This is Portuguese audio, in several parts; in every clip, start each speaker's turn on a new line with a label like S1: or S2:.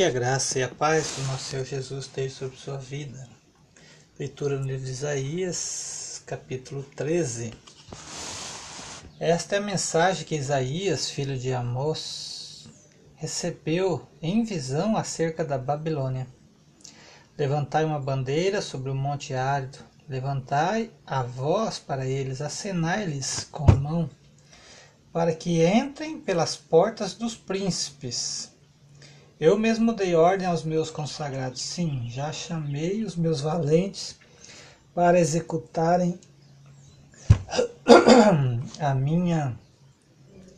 S1: Que a graça e a paz do nosso Senhor Jesus esteja sobre sua vida. Leitura no livro de Isaías, capítulo 13. Esta é a mensagem que Isaías, filho de Amós, recebeu em visão acerca da Babilônia. Levantai uma bandeira sobre o monte árido, levantai a voz para eles, acenai-lhes com a mão, para que entrem pelas portas dos príncipes eu mesmo dei ordem aos meus consagrados, sim, já chamei os meus valentes para executarem a minha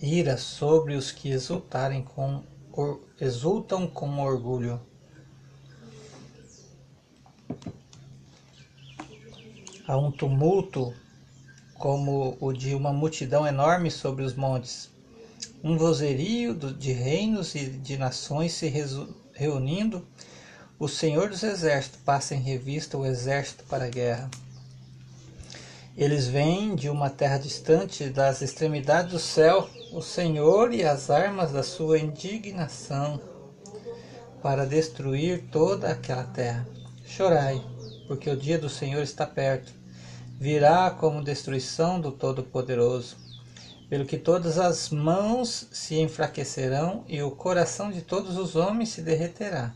S1: ira sobre os que exultarem com, or, exultam com orgulho. Há um tumulto como o de uma multidão enorme sobre os montes um vozerio de reinos e de nações se reunindo, o Senhor dos Exércitos passa em revista o exército para a guerra. Eles vêm de uma terra distante, das extremidades do céu, o Senhor e as armas da sua indignação, para destruir toda aquela terra. Chorai, porque o dia do Senhor está perto. Virá como destruição do Todo-Poderoso pelo que todas as mãos se enfraquecerão e o coração de todos os homens se derreterá.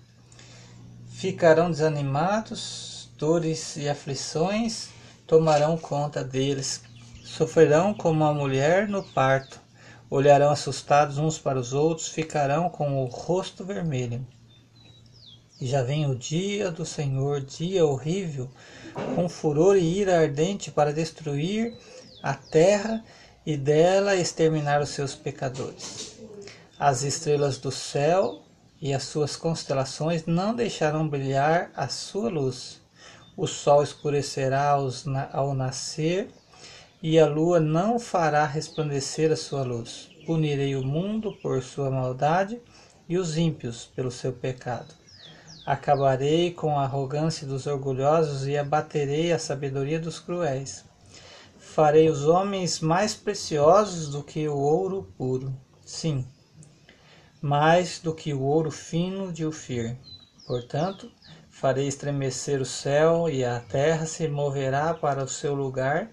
S1: Ficarão desanimados, dores e aflições tomarão conta deles. Sofrerão como a mulher no parto, olharão assustados uns para os outros, ficarão com o rosto vermelho. E já vem o dia do Senhor, dia horrível, com furor e ira ardente para destruir a terra e dela exterminar os seus pecadores. As estrelas do céu e as suas constelações não deixarão brilhar a sua luz. O sol escurecerá ao nascer e a lua não fará resplandecer a sua luz. Punirei o mundo por sua maldade e os ímpios pelo seu pecado. Acabarei com a arrogância dos orgulhosos e abaterei a sabedoria dos cruéis farei os homens mais preciosos do que o ouro puro, sim, mais do que o ouro fino de Ufir. Portanto, farei estremecer o céu e a terra se moverá para o seu lugar,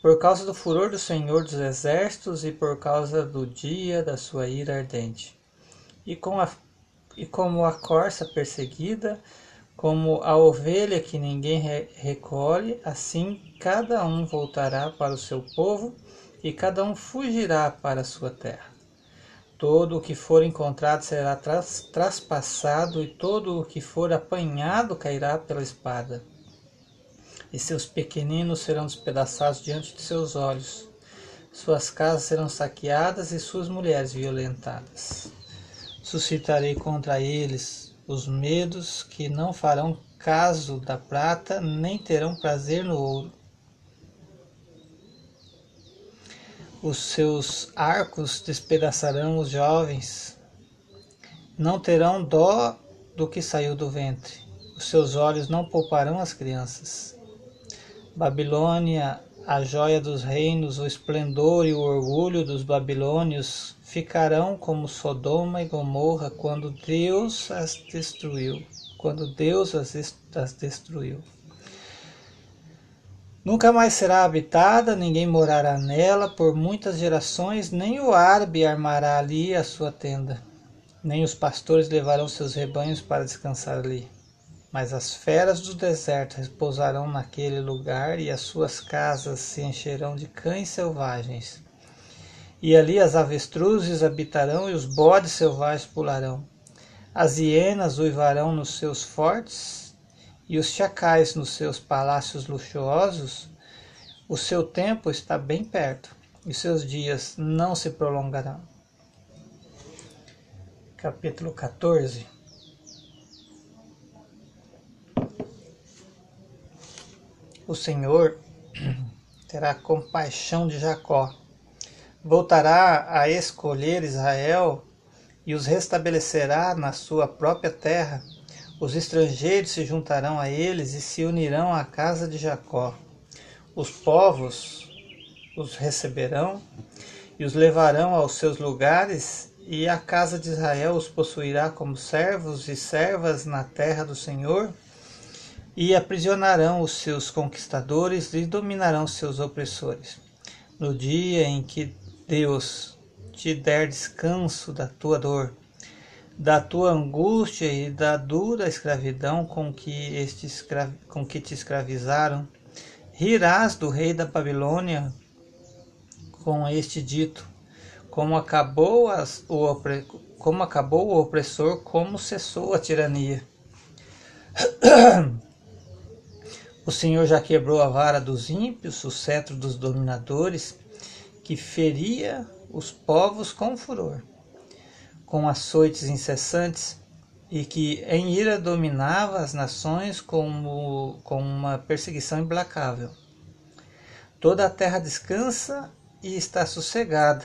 S1: por causa do furor do Senhor dos Exércitos e por causa do dia da sua ira ardente. E, com a, e como a corça perseguida, como a ovelha que ninguém recolhe, assim cada um voltará para o seu povo e cada um fugirá para a sua terra. Todo o que for encontrado será tras, traspassado, e todo o que for apanhado cairá pela espada. E seus pequeninos serão despedaçados diante de seus olhos. Suas casas serão saqueadas e suas mulheres violentadas. Suscitarei contra eles os medos que não farão caso da prata, nem terão prazer no ouro. Os seus arcos despedaçarão os jovens, não terão dó do que saiu do ventre, os seus olhos não pouparão as crianças. Babilônia, a joia dos reinos, o esplendor e o orgulho dos babilônios ficarão como Sodoma e Gomorra quando Deus as destruiu, quando Deus as, as destruiu. Nunca mais será habitada, ninguém morará nela por muitas gerações, nem o árabe armará ali a sua tenda, nem os pastores levarão seus rebanhos para descansar ali. Mas as feras do deserto repousarão naquele lugar e as suas casas se encherão de cães selvagens. E ali as avestruzes habitarão e os bodes selvagens pularão. As hienas uivarão nos seus fortes e os chacais nos seus palácios luxuosos. O seu tempo está bem perto e seus dias não se prolongarão. Capítulo 14 O Senhor terá compaixão de Jacó voltará a escolher Israel e os restabelecerá na sua própria terra. Os estrangeiros se juntarão a eles e se unirão à casa de Jacó. Os povos os receberão e os levarão aos seus lugares e a casa de Israel os possuirá como servos e servas na terra do Senhor, e aprisionarão os seus conquistadores e dominarão seus opressores. No dia em que Deus te der descanso da tua dor, da tua angústia e da dura escravidão com que, este escra... com que te escravizaram, rirás do rei da Babilônia com este dito: como acabou, as, o, opre, como acabou o opressor, como cessou a tirania. O Senhor já quebrou a vara dos ímpios, o cetro dos dominadores, que feria os povos com furor, com açoites incessantes, e que em ira dominava as nações como, com uma perseguição implacável. Toda a terra descansa e está sossegada.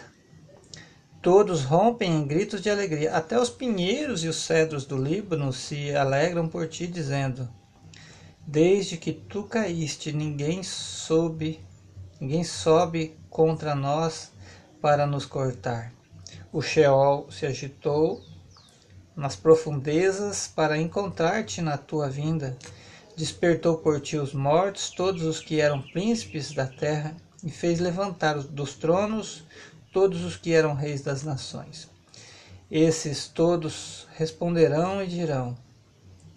S1: Todos rompem em gritos de alegria. Até os pinheiros e os cedros do Líbano se alegram por ti, dizendo: Desde que tu caíste, ninguém soube, ninguém sobe contra nós para nos cortar. O Sheol se agitou nas profundezas para encontrar-te na tua vinda. Despertou por ti os mortos, todos os que eram príncipes da terra, e fez levantar dos tronos todos os que eram reis das nações. Esses todos responderão e dirão: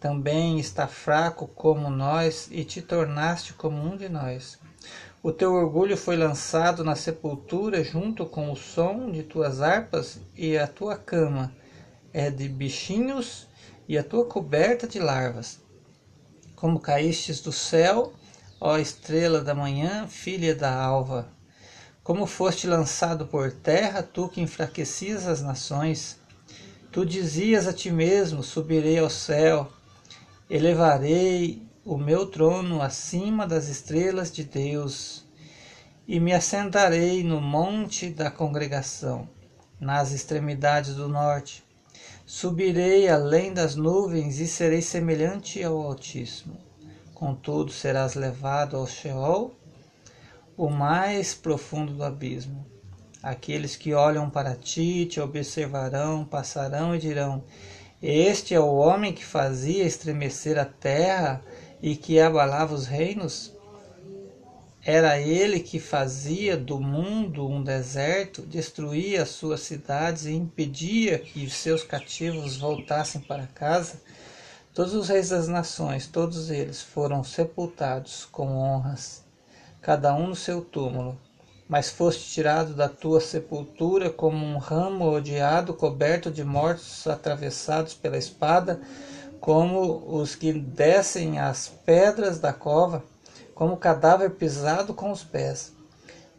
S1: também está fraco como nós e te tornaste como um de nós. O teu orgulho foi lançado na sepultura junto com o som de tuas harpas, e a tua cama é de bichinhos e a tua coberta de larvas. Como caístes do céu, ó estrela da manhã, filha da alva. Como foste lançado por terra, tu que enfraquecias as nações. Tu dizias a ti mesmo: Subirei ao céu Elevarei o meu trono acima das estrelas de Deus e me assentarei no monte da congregação, nas extremidades do norte. Subirei além das nuvens e serei semelhante ao Altíssimo. Contudo, serás levado ao Sheol, o mais profundo do abismo. Aqueles que olham para ti te observarão, passarão e dirão: este é o homem que fazia estremecer a terra e que abalava os reinos? Era ele que fazia do mundo um deserto, destruía as suas cidades e impedia que seus cativos voltassem para casa? Todos os reis das nações, todos eles foram sepultados com honras, cada um no seu túmulo mas foste tirado da tua sepultura como um ramo odiado, coberto de mortos atravessados pela espada, como os que descem as pedras da cova, como cadáver pisado com os pés.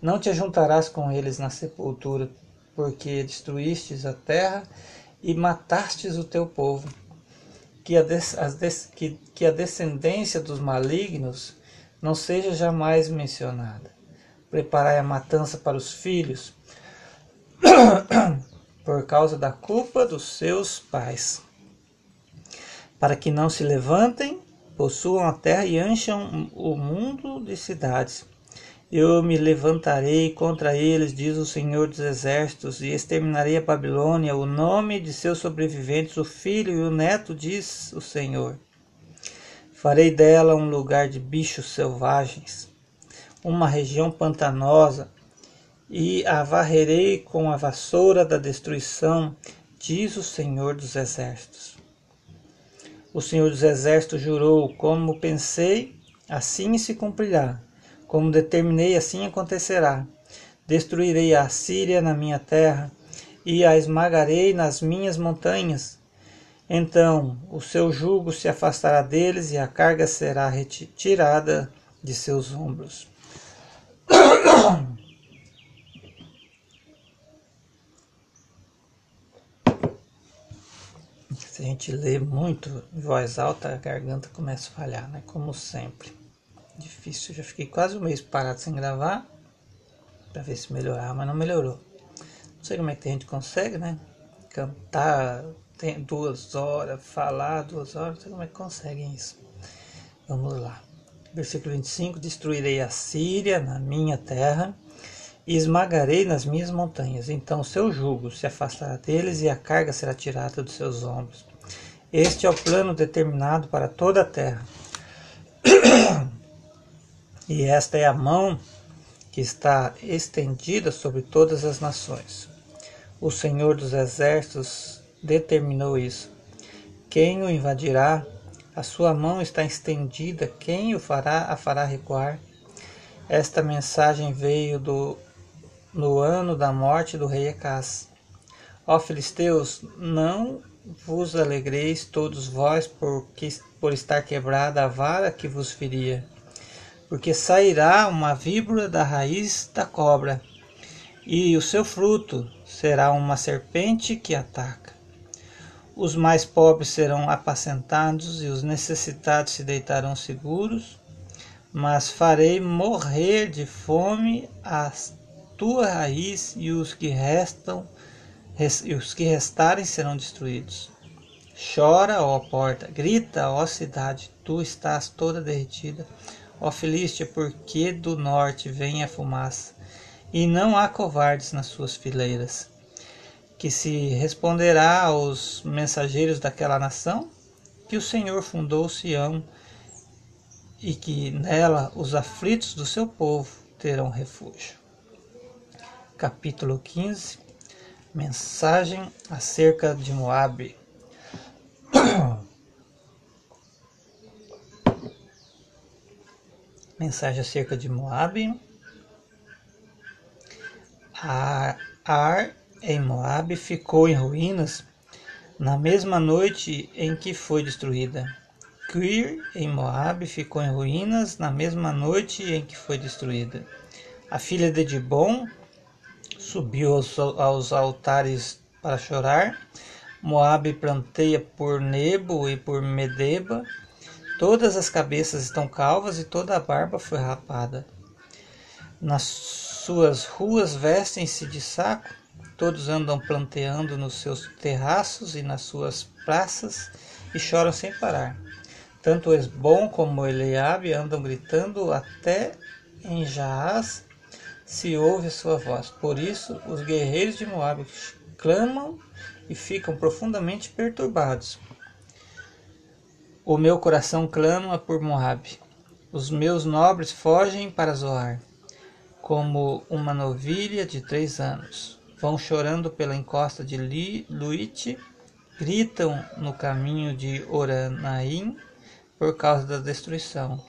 S1: Não te ajuntarás com eles na sepultura, porque destruístes a terra e matastes o teu povo. Que a, que, que a descendência dos malignos não seja jamais mencionada preparai a matança para os filhos, por causa da culpa dos seus pais, para que não se levantem, possuam a terra e encham o mundo de cidades. Eu me levantarei contra eles, diz o Senhor dos Exércitos, e exterminarei a Babilônia, o nome de seus sobreviventes, o filho e o neto, diz o Senhor. Farei dela um lugar de bichos selvagens uma região pantanosa, e a varrerei com a vassoura da destruição, diz o Senhor dos Exércitos. O Senhor dos Exércitos jurou: Como pensei, assim se cumprirá. Como determinei, assim acontecerá. Destruirei a Síria na minha terra e a esmagarei nas minhas montanhas. Então o seu jugo se afastará deles e a carga será retirada de seus ombros. Gente lê muito em voz alta, a garganta começa a falhar, né? Como sempre. Difícil. Já fiquei quase um mês parado sem gravar para ver se melhorar, mas não melhorou. Não sei como é que a gente consegue, né? Cantar duas horas, falar duas horas, não sei como é que conseguem isso. Vamos lá. Versículo 25: Destruirei a Síria na minha terra e esmagarei nas minhas montanhas. Então o seu jugo se afastará deles e a carga será tirada dos seus ombros. Este é o plano determinado para toda a terra. e esta é a mão que está estendida sobre todas as nações. O Senhor dos Exércitos determinou isso. Quem o invadirá? A sua mão está estendida. Quem o fará? A fará recuar. Esta mensagem veio do no ano da morte do rei Acás. Ó filisteus, não vos alegreis todos vós por, por estar quebrada a vara que vos feria, porque sairá uma víbora da raiz da cobra, e o seu fruto será uma serpente que ataca. Os mais pobres serão apacentados e os necessitados se deitarão seguros, mas farei morrer de fome as tua raiz e os que restam e os que restarem serão destruídos. Chora, ó porta, grita, ó cidade, tu estás toda derretida. Ó Filístia, porque do norte vem a fumaça, e não há covardes nas suas fileiras. Que se responderá aos mensageiros daquela nação que o Senhor fundou Sião e que nela os aflitos do seu povo terão refúgio capítulo 15, mensagem acerca de Moabe. mensagem acerca de Moabe. Ar em Moabe ficou em ruínas na mesma noite em que foi destruída. Quir em Moabe ficou em ruínas na mesma noite em que foi destruída. A filha de Dibon subiu aos, aos altares para chorar. Moabe planteia por Nebo e por Medeba. Todas as cabeças estão calvas e toda a barba foi rapada. Nas suas ruas vestem-se de saco, todos andam planteando nos seus terraços e nas suas praças e choram sem parar. Tanto Esbom como Eliabe andam gritando até em Jaaz se ouve a sua voz. Por isso, os guerreiros de Moabe clamam e ficam profundamente perturbados. O meu coração clama por Moabe. Os meus nobres fogem para Zoar, como uma novilha de três anos. Vão chorando pela encosta de Luite, gritam no caminho de Oranaim por causa da destruição.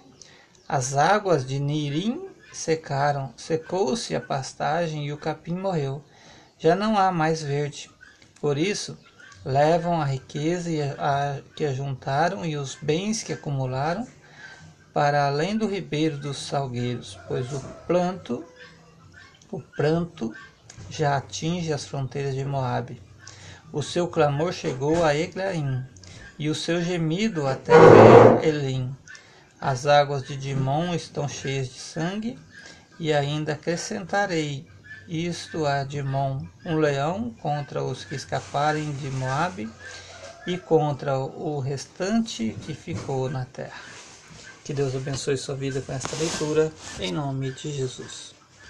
S1: As águas de Nirim secaram, secou-se a pastagem e o capim morreu. Já não há mais verde. Por isso, levam a riqueza a, que ajuntaram e os bens que acumularam para além do ribeiro dos salgueiros, pois o planto, o pranto já atinge as fronteiras de Moabe. O seu clamor chegou a Eglaim, e o seu gemido até Elim. As águas de Dimon estão cheias de sangue, e ainda acrescentarei isto a Dimon, um leão contra os que escaparem de Moabe e contra o restante que ficou na terra. Que Deus abençoe sua vida com esta leitura, em nome de Jesus.